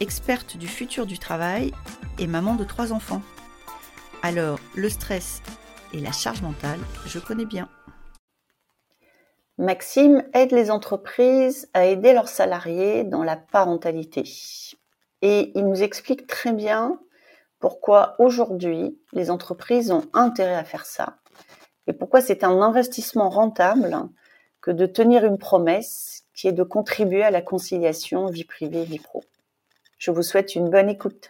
experte du futur du travail et maman de trois enfants. Alors, le stress et la charge mentale, je connais bien. Maxime aide les entreprises à aider leurs salariés dans la parentalité. Et il nous explique très bien pourquoi aujourd'hui les entreprises ont intérêt à faire ça et pourquoi c'est un investissement rentable que de tenir une promesse qui est de contribuer à la conciliation vie privée vie pro. Je vous souhaite une bonne écoute.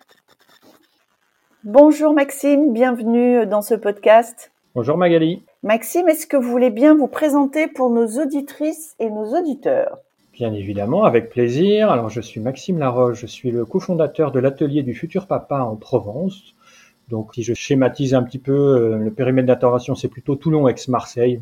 Bonjour Maxime, bienvenue dans ce podcast. Bonjour Magali. Maxime, est-ce que vous voulez bien vous présenter pour nos auditrices et nos auditeurs? Bien évidemment, avec plaisir. Alors je suis Maxime Laroche, je suis le cofondateur de l'atelier du futur papa en Provence. Donc si je schématise un petit peu, euh, le périmètre d'intervention c'est plutôt Toulon ex-Marseille,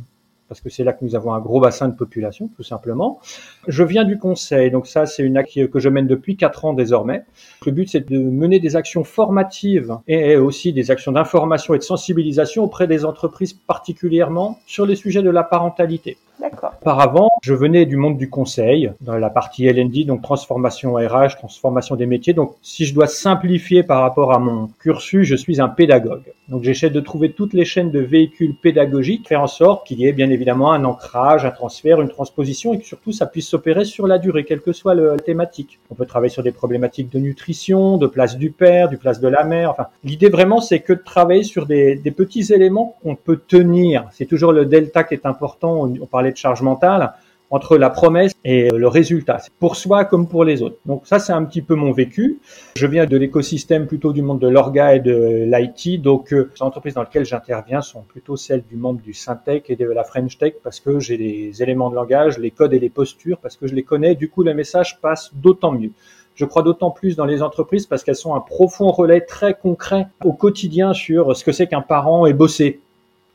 parce que c'est là que nous avons un gros bassin de population, tout simplement. Je viens du conseil, donc ça c'est une activité que je mène depuis quatre ans désormais. Le but c'est de mener des actions formatives et aussi des actions d'information et de sensibilisation auprès des entreprises particulièrement sur les sujets de la parentalité. D'accord. Auparavant, je venais du monde du conseil, dans la partie LND, donc transformation RH, transformation des métiers. Donc, si je dois simplifier par rapport à mon cursus, je suis un pédagogue. Donc, j'essaie de trouver toutes les chaînes de véhicules pédagogiques, faire en sorte qu'il y ait bien évidemment un ancrage, un transfert, une transposition et que surtout ça puisse s'opérer sur la durée, quelle que soit la thématique. On peut travailler sur des problématiques de nutrition, de place du père, du place de la mère. Enfin, l'idée vraiment, c'est que de travailler sur des, petits éléments qu'on peut tenir. C'est toujours le delta qui est important. On parlait de charge mentale entre la promesse et le résultat, pour soi comme pour les autres. Donc ça, c'est un petit peu mon vécu. Je viens de l'écosystème plutôt du monde de l'orga et de l'IT, donc euh, les entreprises dans lesquelles j'interviens sont plutôt celles du monde du Syntech et de la French Tech parce que j'ai les éléments de langage, les codes et les postures, parce que je les connais, du coup le message passe d'autant mieux. Je crois d'autant plus dans les entreprises parce qu'elles sont un profond relais très concret au quotidien sur ce que c'est qu'un parent et bosser.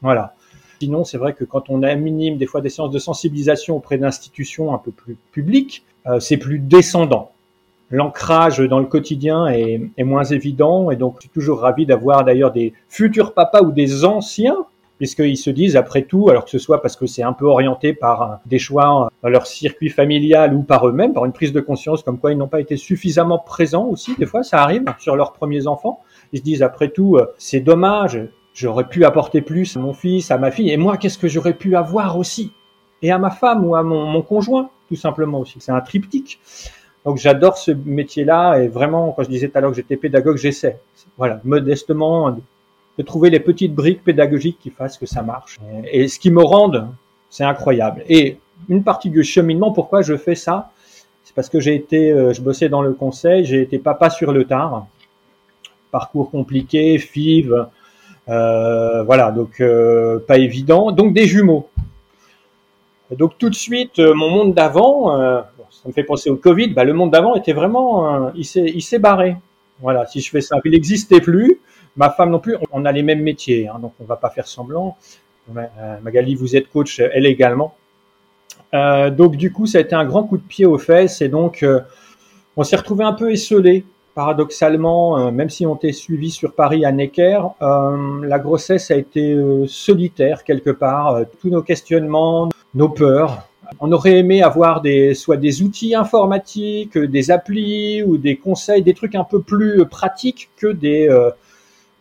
Voilà. Sinon, c'est vrai que quand on a minime des fois des séances de sensibilisation auprès d'institutions un peu plus publiques, euh, c'est plus descendant. L'ancrage dans le quotidien est, est, moins évident et donc je suis toujours ravi d'avoir d'ailleurs des futurs papas ou des anciens puisqu'ils se disent après tout, alors que ce soit parce que c'est un peu orienté par des choix dans leur circuit familial ou par eux-mêmes, par une prise de conscience comme quoi ils n'ont pas été suffisamment présents aussi, des fois ça arrive sur leurs premiers enfants, ils se disent après tout, euh, c'est dommage, J'aurais pu apporter plus à mon fils, à ma fille, et moi, qu'est-ce que j'aurais pu avoir aussi? Et à ma femme ou à mon, mon conjoint, tout simplement aussi. C'est un triptyque. Donc j'adore ce métier-là, et vraiment, quand je disais tout à l'heure que j'étais pédagogue, j'essaie, voilà, modestement, de trouver les petites briques pédagogiques qui fassent que ça marche. Et ce qui me rende, c'est incroyable. Et une partie du cheminement, pourquoi je fais ça? C'est parce que j'ai été, euh, je bossais dans le conseil, j'ai été papa sur le tard, parcours compliqué, FIV, voilà, donc euh, pas évident. Donc des jumeaux. Donc tout de suite, euh, mon monde d'avant, ça me fait penser au Covid, bah, le monde d'avant était vraiment, il s'est barré. Voilà, si je fais ça, il n'existait plus. Ma femme non plus, on a les mêmes métiers, hein, donc on va pas faire semblant. Magali, vous êtes coach, elle également. Euh, donc du coup, ça a été un grand coup de pied aux fesses et donc on s'est retrouvé un peu esselé paradoxalement, euh, même si on était suivi sur Paris à Necker, euh, la grossesse a été euh, solitaire quelque part. tous nos questionnements, nos peurs. On aurait aimé avoir des, soit des outils informatiques, des applis ou des conseils, des trucs un peu plus pratiques que des,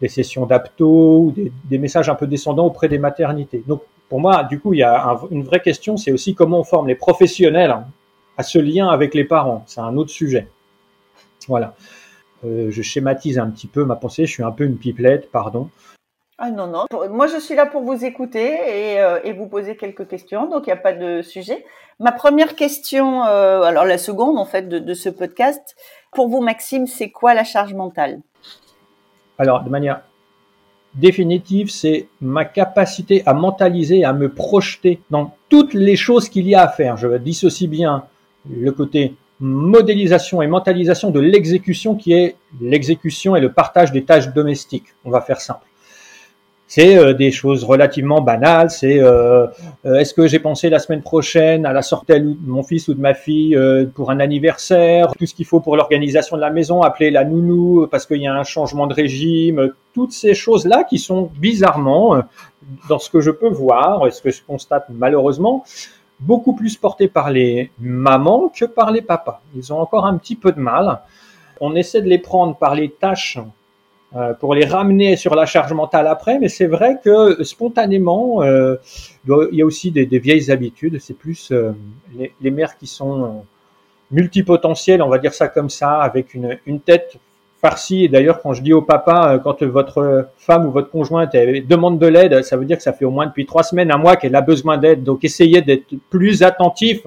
des sessions d'apto ou des, messages un peu descendants auprès des maternités. Donc, pour moi, du coup, il y a une vraie question, c'est aussi comment on forme les professionnels à ce lien avec les parents. C'est un autre sujet. Voilà. Euh, je schématise un petit peu ma pensée, je suis un peu une pipelette, pardon. Ah non, non, moi je suis là pour vous écouter et, euh, et vous poser quelques questions, donc il n'y a pas de sujet. Ma première question, euh, alors la seconde en fait de, de, ce podcast, pour vous Maxime, c'est quoi la charge mentale? Alors de manière définitive, c'est ma capacité à mentaliser, à me projeter dans toutes les choses qu'il y a à faire. Je dissocie bien le côté modélisation et mentalisation de l'exécution qui est l'exécution et le partage des tâches domestiques. On va faire simple. C'est euh, des choses relativement banales. C'est euh, euh, est-ce que j'ai pensé la semaine prochaine à la sortie de mon fils ou de ma fille pour un anniversaire, tout ce qu'il faut pour l'organisation de la maison, appeler la nounou parce qu'il y a un changement de régime, toutes ces choses-là qui sont bizarrement, dans ce que je peux voir et ce que je constate malheureusement, beaucoup plus portés par les mamans que par les papas. Ils ont encore un petit peu de mal. On essaie de les prendre par les tâches euh, pour les ramener sur la charge mentale après, mais c'est vrai que spontanément, euh, il y a aussi des, vieilles habitudes. C'est plus euh, les, mères qui sont multipotentielles, on va dire ça comme ça, avec une, une tête farci. Et d'ailleurs, quand je dis au papa, euh, quand votre femme ou votre conjointe demande de l'aide, ça veut dire que ça fait au moins depuis trois semaines, un mois qu'elle a besoin d'aide. Donc, essayez d'être plus attentif.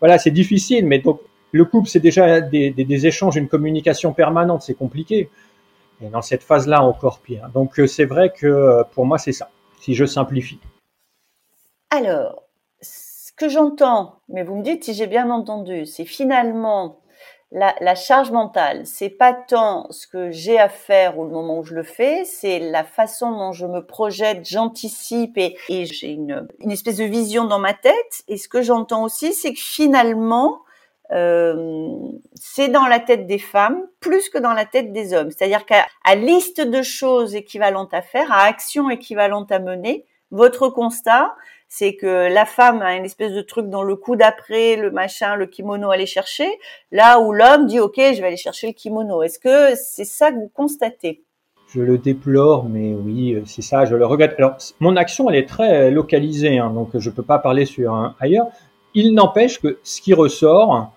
Voilà, c'est difficile, mais le couple, c'est déjà des, des, échanges, une communication permanente. C'est compliqué. Et dans cette phase-là, encore pire. Donc, euh, c'est vrai que euh, pour moi, c'est ça. Si je simplifie. Alors, ce que j'entends, mais vous me dites si j'ai bien entendu, c'est finalement la, charge mentale, c'est pas tant ce que j'ai à faire ou le moment où je le fais, c'est la façon dont je me projette, j'anticipe et, j'ai une, espèce de vision dans ma tête. Et ce que j'entends aussi, c'est que finalement, euh, c'est dans la tête des femmes plus que dans la tête des hommes. C'est-à-dire qu'à liste de choses équivalentes à faire, à actions équivalentes à mener, votre constat, c'est que la femme a une espèce de truc dans le coup d'après, le machin, le kimono à aller chercher, là où l'homme dit ok, je vais aller chercher le kimono. Est-ce que c'est ça que vous constatez? Je le déplore, mais oui, c'est ça, je le regrette. Alors, mon action, elle est très localisée, hein, donc je ne peux pas parler sur ailleurs. Il n'empêche que ce qui ressort,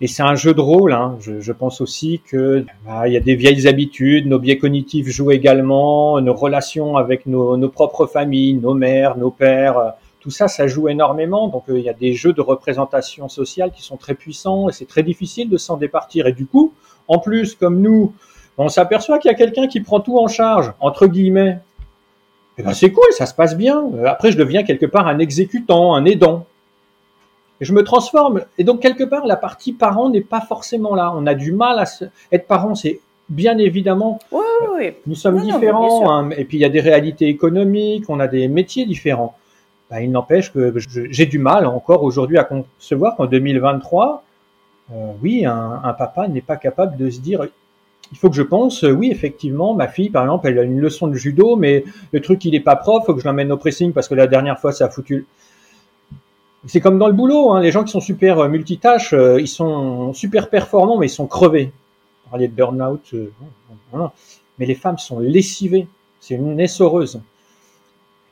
et c'est un jeu de rôle. Hein. Je, pense aussi que bah, il y a des vieilles habitudes, nos biais cognitifs jouent également, nos relations avec nos, nos propres familles, nos mères, nos pères. Euh, tout ça, ça joue énormément. Donc euh, il y a des jeux de représentation sociale qui sont très puissants et c'est très difficile de s'en départir. Et du coup, en plus, comme nous, on s'aperçoit qu'il y a quelqu'un qui prend tout en charge, entre guillemets. Et eh ben c'est cool, ça se passe bien. Euh, après, je deviens quelque part un exécutant, un aidant je me transforme. Et donc, quelque part, la partie parent n'est pas forcément là. On a du mal à se... être parent. C'est bien évidemment. Oui, oui. Nous sommes différents. Hein. et puis, il y a des réalités économiques, on a des métiers différents. Bah, il n'empêche que j'ai du mal encore aujourd'hui à concevoir qu'en 2023, euh, oui, un, un papa n'est pas capable de se dire il faut que je pense, oui, effectivement, ma fille, par exemple, elle a une leçon de judo, mais le truc, il est pas prof, faut que je l'emmène au pressing parce que la dernière fois, ça a foutu c'est comme dans le boulot, hein, les gens qui sont super euh, multitâches, euh, ils sont super performants, mais ils sont crevés. On parlait de burn-out, euh, mais les femmes sont lessivées. C'est une essoreuse.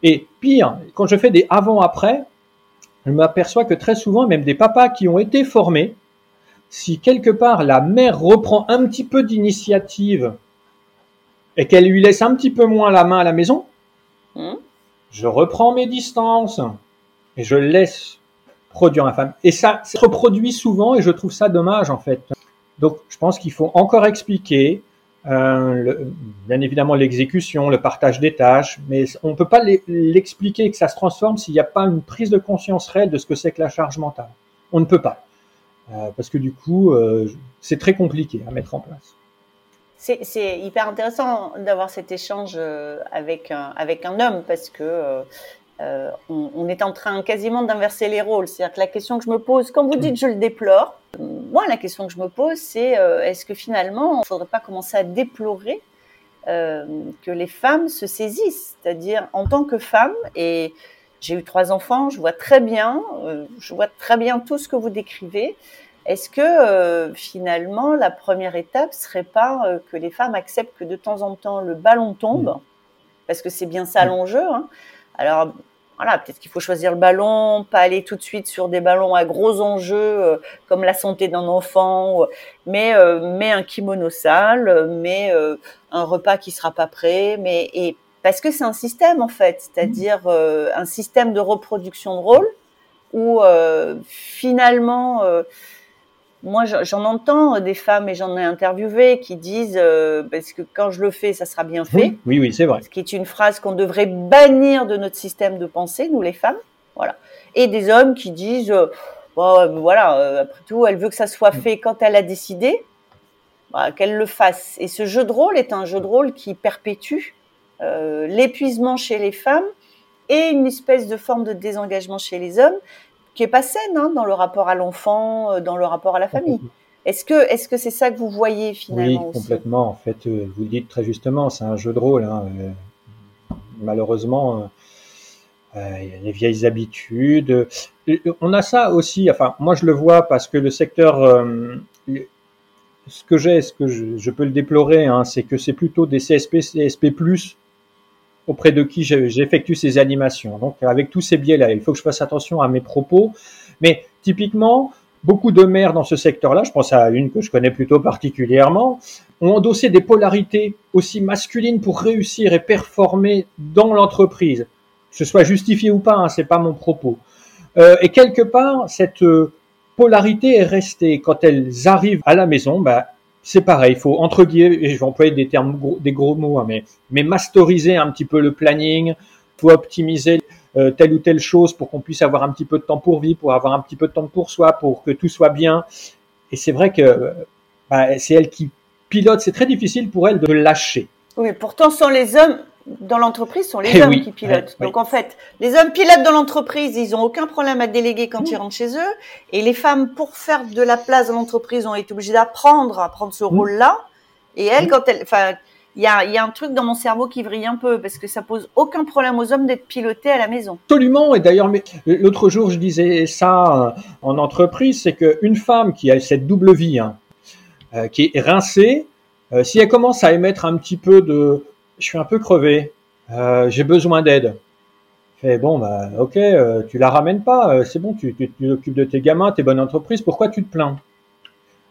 Et pire, quand je fais des avant-après, je m'aperçois que très souvent, même des papas qui ont été formés, si quelque part la mère reprend un petit peu d'initiative et qu'elle lui laisse un petit peu moins la main à la maison, mmh. je reprends mes distances et je laisse produire femme. Et ça se reproduit souvent et je trouve ça dommage en fait. Donc je pense qu'il faut encore expliquer, euh, bien évidemment l'exécution, le partage des tâches, mais on ne peut pas l'expliquer que ça se transforme s'il n'y a pas une prise de conscience réelle de ce que c'est que la charge mentale. On ne peut pas. Euh, parce que du coup, euh, c'est très compliqué à mettre en place. C'est hyper intéressant d'avoir cet échange avec un, avec un homme parce que euh, on, est en train quasiment d'inverser les rôles. C'est-à-dire que la question que je me pose, quand vous dites je le déplore, moi la question que je me pose c'est euh, est-ce que finalement il ne faudrait pas commencer à déplorer euh, que les femmes se saisissent, c'est-à-dire en tant que femme et j'ai eu trois enfants, je vois très bien, je vois très bien tout ce que vous décrivez. Est-ce que finalement la première étape serait pas que les femmes acceptent que de temps en temps le ballon tombe, parce que c'est bien ça l'enjeu. Hein, alors, voilà, peut-être qu'il faut choisir le ballon, pas aller tout de suite sur des ballons à gros enjeux euh, comme la santé d'un enfant, mais euh, mais un kimono sale, mais euh, un repas qui sera pas prêt, mais et parce que c'est un système en fait, c'est-à-dire un système de reproduction de rôle où finalement moi, j'en entends des femmes et j'en ai interviewé qui disent euh, parce que quand je le fais, ça sera bien fait. Oui, oui, c'est vrai. Ce qui est une phrase qu'on devrait bannir de notre système de pensée, nous les femmes. Voilà. Et des hommes qui disent euh, voilà, après tout, elle veut que ça soit mm. fait quand elle a décidé, bah, qu'elle le fasse. Et ce jeu de rôle est un jeu de rôle qui perpétue l'épuisement chez les femmes et une espèce de forme de désengagement chez les hommes qui est pas saine hein, dans le rapport à l'enfant, dans le rapport à la famille. Est-ce que est-ce que c'est ça que vous voyez finalement Oui, complètement. En fait, euh, vous le dites très justement, c'est un jeu de rôle. Hein. Euh, malheureusement, euh, il y a les vieilles habitudes. On a ça aussi. Enfin, moi je le vois parce que le secteur, ce que j'ai, ce que je, peux le déplorer, hein, c'est que c'est plutôt des CSP, CSP+ auprès de qui j'effectue ces animations. Donc, avec tous ces biais-là, il faut que je fasse attention à mes propos. Mais typiquement, beaucoup de mères dans ce secteur-là, je pense à une que je connais plutôt particulièrement, ont endossé des polarités aussi masculines pour réussir et performer dans l'entreprise. Que ce soit justifié ou pas, hein, c'est pas mon propos. Euh, et quelque part, cette euh, polarité est restée. Quand elles arrivent à la maison, bah, c'est pareil. Il faut entre guillemets, et je vais employer des termes, des gros mots, hein, mais, mais masteriser un petit peu le planning. Faut optimiser euh, telle ou telle chose pour qu'on puisse avoir un petit peu de temps pour vivre, pour avoir un petit peu de temps pour soi, pour que tout soit bien. Et c'est vrai que bah, c'est elle qui pilote. C'est très difficile pour elle de lâcher. Oui, pourtant, sont les hommes dans l'entreprise, sont les eh hommes qui pilotent. Donc en fait, les hommes pilotent dans l'entreprise, ils ont aucun problème à déléguer quand ils rentrent chez eux. Et les femmes, pour faire de la place dans l'entreprise, ont été obligées d'apprendre à prendre ce rôle-là. Et elles, quand elles, enfin, il y a, y a, un truc dans mon cerveau qui vrille un peu parce que ça pose aucun problème aux hommes d'être pilotés à la maison. Absolument. Et d'ailleurs, l'autre jour, je disais ça euh, en entreprise, c'est qu'une femme qui a cette double vie, hein, euh, qui est rincée, euh, si elle commence à émettre un petit peu de, je suis un peu crevé, j'ai besoin d'aide. Fait bon, bah ok, tu la ramènes pas, c'est bon, tu, t'occupes de tes gamins, tes bonnes entreprises, pourquoi tu te plains?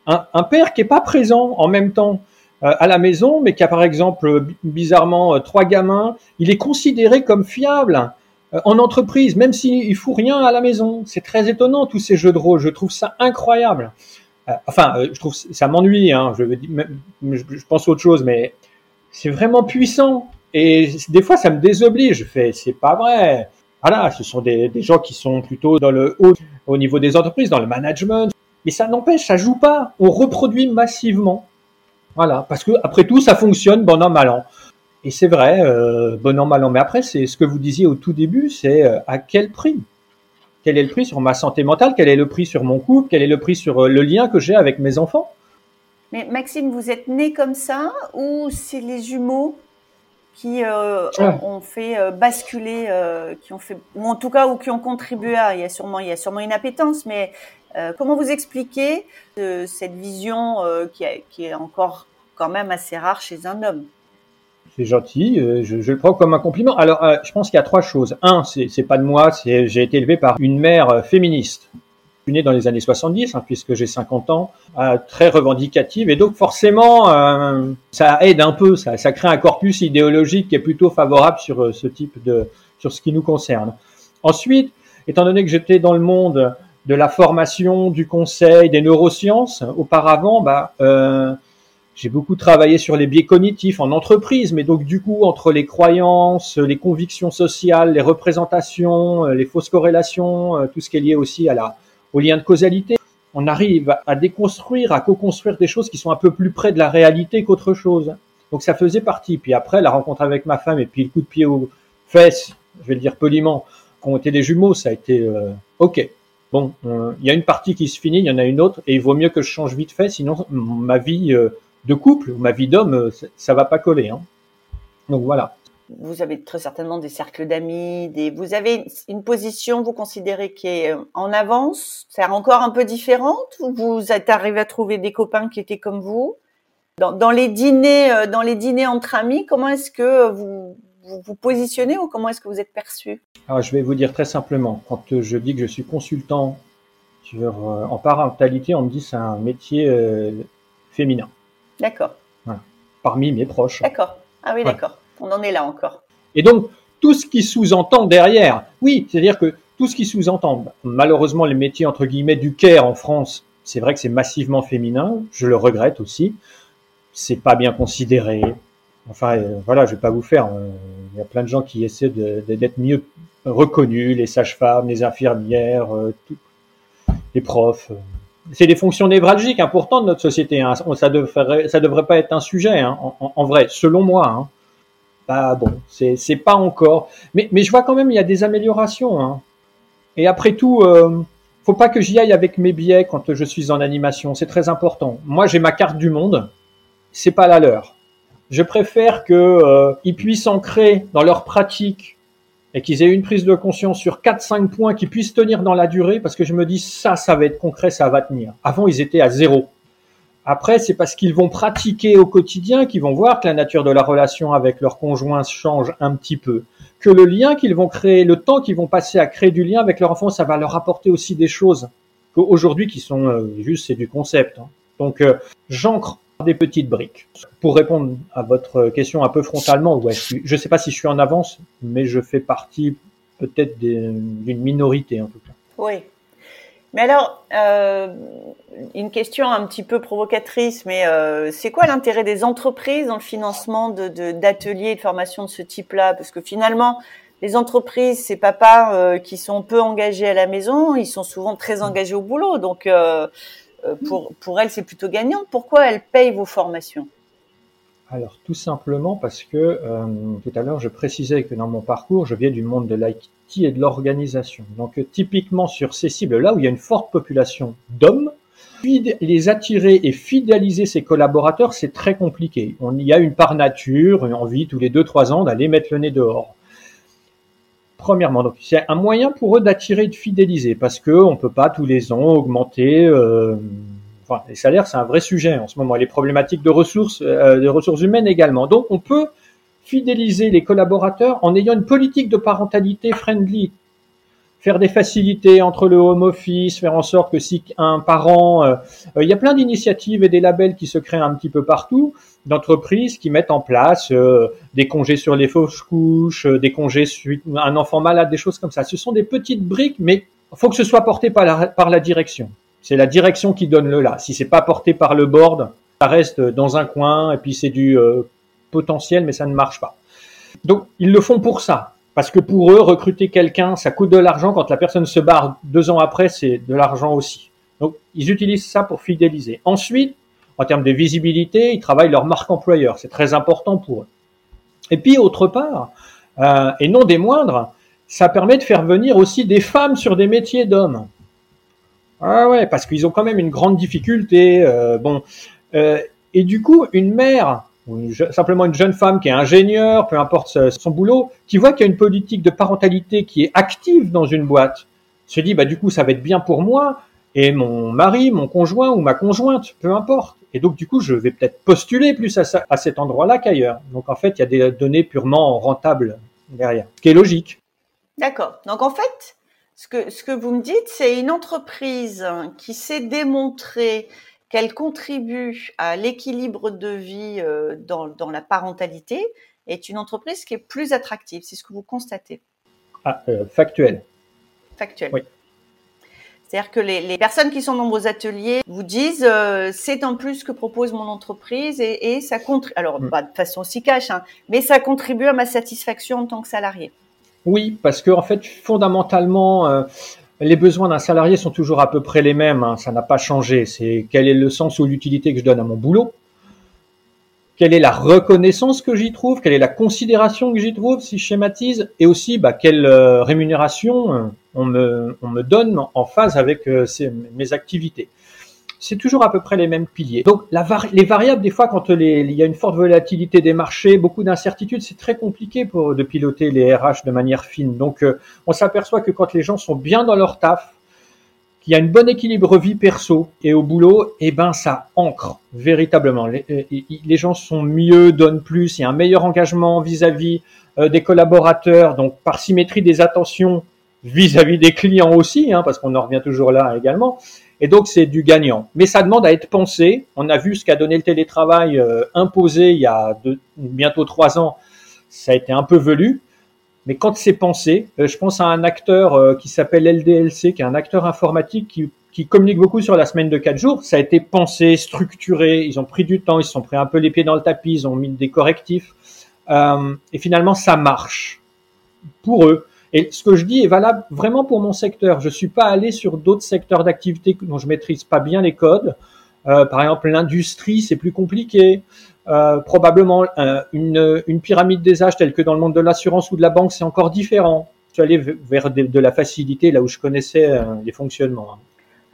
Un, père qui est pas présent en même temps euh, à la maison, mais qui a par exemple bizarrement euh, trois gamins, il est considéré comme fiable euh, en entreprise, même s'il fout rien à la maison. C'est très étonnant tous ces jeux de rôle. Je trouve ça incroyable. Enfin, je trouve ça m'ennuie. Hein. Je, je pense autre chose, mais c'est vraiment puissant. Et des fois, ça me désoblige. Je fais, c'est pas vrai. Voilà, ce sont des, gens qui sont plutôt dans le haut, au niveau des entreprises, dans le management. Mais ça n'empêche, ça joue pas. On reproduit massivement. Voilà, parce que après tout, ça fonctionne bon an mal an. Et c'est vrai, euh, bon an mal an. Mais après, c'est ce que vous disiez au tout début, c'est euh, à quel prix? Quel est le prix sur ma santé mentale? Quel est le prix sur mon couple? Quel est le prix sur euh, le lien que j'ai avec mes enfants? Mais Maxime, vous êtes né comme ça ou c'est les jumeaux qui euh, ont, fait basculer, qui ont fait, ou en tout cas, ou qui ont contribué à. Il y a sûrement, il y a sûrement une appétence, mais euh, comment vous expliquez euh, cette vision euh, qui, est encore quand même assez rare chez un homme? C'est gentil, je, le prends comme un compliment. Alors, je pense qu'il y a trois choses. Un, c'est pas de moi, c'est j'ai été élevé par une mère féministe. Je suis né dans les années 70, hein, puisque j'ai 50 ans, très revendicative, et donc forcément, ça aide un peu, ça, crée un corpus idéologique qui est plutôt favorable sur ce type de, sur ce qui nous concerne. Ensuite, étant donné que j'étais dans le monde de la formation, du conseil, des neurosciences. Auparavant, bah, euh, j'ai beaucoup travaillé sur les biais cognitifs en entreprise, mais donc du coup, entre les croyances, les convictions sociales, les représentations, euh, les fausses corrélations, euh, tout ce qui est lié aussi à la, au lien de causalité, on arrive à déconstruire, à co-construire des choses qui sont un peu plus près de la réalité qu'autre chose. Donc ça faisait partie. Puis après, la rencontre avec ma femme et puis le coup de pied aux fesses, je vais le dire poliment, qui ont été des jumeaux, ça a été euh, OK bon, euh, il y a une partie qui se finit, il y en a une autre, et il vaut mieux que je change vite fait, sinon ma vie euh, de couple, ma vie d'homme, euh, ça va pas coller. Hein. Donc voilà. Vous avez très certainement des cercles d'amis, des... vous avez une position, vous considérez qui est en avance, c'est encore un peu différente, ou vous êtes arrivé à trouver des copains qui étaient comme vous? Dans, dans les dîners, dans les dîners entre amis, comment est-ce que vous vous, vous positionnez ou comment est-ce que vous êtes perçu? Alors, je vais vous dire très simplement, quand euh, je dis que je suis consultant sur, euh, en parentalité, on me dit c'est un métier euh, féminin. D'accord. Voilà. Parmi mes proches. D'accord. Ah oui, d'accord. On en est là encore. Et donc, tout ce qui sous-entend derrière, oui, c'est-à-dire que tout ce qui sous-entend, malheureusement, les métiers entre guillemets du care en France, c'est vrai que c'est massivement féminin, je le regrette aussi. C'est pas bien considéré, Enfin, euh, voilà, je vais pas vous faire. Euh, il y a plein de gens qui essaient d'être mieux reconnus, les sages-femmes, les infirmières, euh, tout. les profs. C'est des fonctions névralgiques importantes de notre société. Hein. Ça devrait, devrait pas être un sujet, hein, en, vrai, selon moi. Hein. Bah bon, c'est, pas encore. Mais, mais je vois quand même il y a des améliorations. Hein. Et après tout, euh, faut pas que j'y aille avec mes biais quand je suis en animation. C'est très important. Moi, j'ai ma carte du monde. C'est pas la leur. Je préfère que euh, ils puissent ancrer dans leur pratique et qu'ils aient une prise de conscience sur 4-5 points qui puissent tenir dans la durée parce que je me dis ça, ça va être concret, ça va tenir. Avant, ils étaient à zéro. Après, c'est parce qu'ils vont pratiquer au quotidien qu'ils vont voir que la nature de la relation avec leur conjoint change un petit peu. Que le lien qu'ils vont créer, le temps qu'ils vont passer à créer du lien avec leur enfant, ça va leur apporter aussi des choses qu'aujourd'hui qui sont euh, juste c'est du concept. Hein. Donc euh, j'ancre des petites briques. Pour répondre à votre question un peu frontalement, ouais, je ne sais pas si je suis en avance, mais je fais partie peut-être d'une minorité en tout cas. Oui. Mais alors, euh, une question un petit peu provocatrice, mais euh, c'est quoi l'intérêt des entreprises dans le financement d'ateliers de, de formation de ce type-là? Parce que finalement, les entreprises, ces papas euh, qui sont peu engagés à la maison, ils sont souvent très engagés au boulot. Donc, pour, pour elles, c'est plutôt gagnant. Pourquoi elles payent vos formations? Alors tout simplement parce que tout à l'heure je précisais que dans mon parcours je viens du monde de l'IT et de l'organisation. Donc typiquement sur ces cibles là où il y a une forte population d'hommes, les attirer et fidéliser ses collaborateurs c'est très compliqué. On y a une part nature, une envie tous les deux trois ans d'aller mettre le nez dehors. Premièrement, c'est un moyen pour eux d'attirer et de fidéliser parce que on peut pas tous les ans augmenter. Euh, les salaires, c'est un vrai sujet en ce moment. Les problématiques de ressources, euh, de ressources humaines également. Donc, on peut fidéliser les collaborateurs en ayant une politique de parentalité friendly, faire des facilités entre le home office, faire en sorte que si un parent, euh, il y a plein d'initiatives et des labels qui se créent un petit peu partout d'entreprises qui mettent en place euh, des congés sur les fausses couches, euh, des congés suite un enfant malade, des choses comme ça. Ce sont des petites briques, mais faut que ce soit porté par la, par la direction. C'est la direction qui donne le là. Si c'est pas porté par le board, ça reste dans un coin et puis c'est du euh, potentiel, mais ça ne marche pas. Donc ils le font pour ça, parce que pour eux recruter quelqu'un, ça coûte de l'argent. Quand la personne se barre deux ans après, c'est de l'argent aussi. Donc ils utilisent ça pour fidéliser. Ensuite, en termes de visibilité, ils travaillent leur marque employeur. C'est très important pour eux. Et puis, autre part, euh, et non des moindres, ça permet de faire venir aussi des femmes sur des métiers d'hommes. Ah ouais, parce qu'ils ont quand même une grande difficulté. Euh, bon, euh, et du coup, une mère ou simplement une jeune femme qui est ingénieure, peu importe son boulot, qui voit qu'il y a une politique de parentalité qui est active dans une boîte, se dit bah du coup ça va être bien pour moi et mon mari, mon conjoint ou ma conjointe, peu importe. Et donc, du coup, je vais peut-être postuler plus à, cet endroit-là qu'ailleurs. Donc, en fait, il y a des données purement rentables derrière, ce qui est logique. D'accord. Donc, en fait, ce que vous me dites, c'est une entreprise qui s'est démontrée qu'elle contribue à l'équilibre de vie euh, dans, dans la parentalité est une entreprise qui est plus attractive. C'est ce que vous constatez. Ah, euh, factuel. Factuel. Oui. C'est-à-dire que les, personnes qui sont dans vos ateliers vous disent euh, c'est en plus que propose mon entreprise et, ça contribue. Alors mm. pas de façon si cash, hein, mais ça contribue à ma satisfaction en tant que salarié. Oui, parce que en fait fondamentalement euh, les besoins d'un salarié sont toujours à peu près les mêmes. Hein, ça n'a pas changé. C'est quel est le sens ou l'utilité que je donne à mon boulot? Quelle est la reconnaissance que j'y trouve, quelle est la considération que j'y trouve, si je schématise, et aussi bah, quelle euh, rémunération euh, on, me, on me donne en phase avec euh, mes activités. C'est toujours à peu près les mêmes piliers. Donc les variables, des fois, quand il y a une forte volatilité des marchés, beaucoup d'incertitudes, c'est très compliqué pour, de piloter les RH de manière fine. Donc on s'aperçoit que quand les gens sont bien dans leur taf, qu'il y a une bonne équilibre vie perso et au boulot, eh ben ça ancre véritablement. Les, euh, gens sont mieux, donnent plus, il y a un meilleur engagement vis-à-vis euh, des collaborateurs, donc par symétrie des attentions vis-à-vis des clients aussi, hein, parce qu'on en revient toujours là également. Et donc c'est du gagnant. Mais ça demande à être pensé. On a vu ce qu'a donné le télétravail euh, imposé il y a bientôt trois ans. Ça a été un peu velu. Mais quand c'est pensé, euh, je pense à un acteur euh, qui s'appelle LDLC, qui est un acteur informatique qui, communique beaucoup sur la semaine de quatre jours. Ça a été pensé, structuré, ils ont pris du temps, ils se sont pris un peu les pieds dans le tapis, ils ont mis des correctifs. Et finalement, ça marche pour eux. Et ce que je dis est valable vraiment pour mon secteur. Je suis pas allé sur d'autres secteurs d'activité dont je maîtrise pas bien les codes. Euh, par exemple, l'industrie, c'est plus compliqué. Euh, probablement euh, une, une, pyramide des âges telle que dans le monde de l'assurance ou de la banque, c'est encore différent. Suis allé vers de, de, la facilité là où je connaissais euh, les fonctionnements. Hein.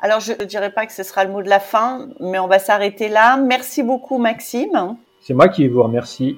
Alors, je ne dirais pas que ce sera le mot de la fin, mais on va s'arrêter là. Merci beaucoup, Maxime. C'est moi qui vous remercie.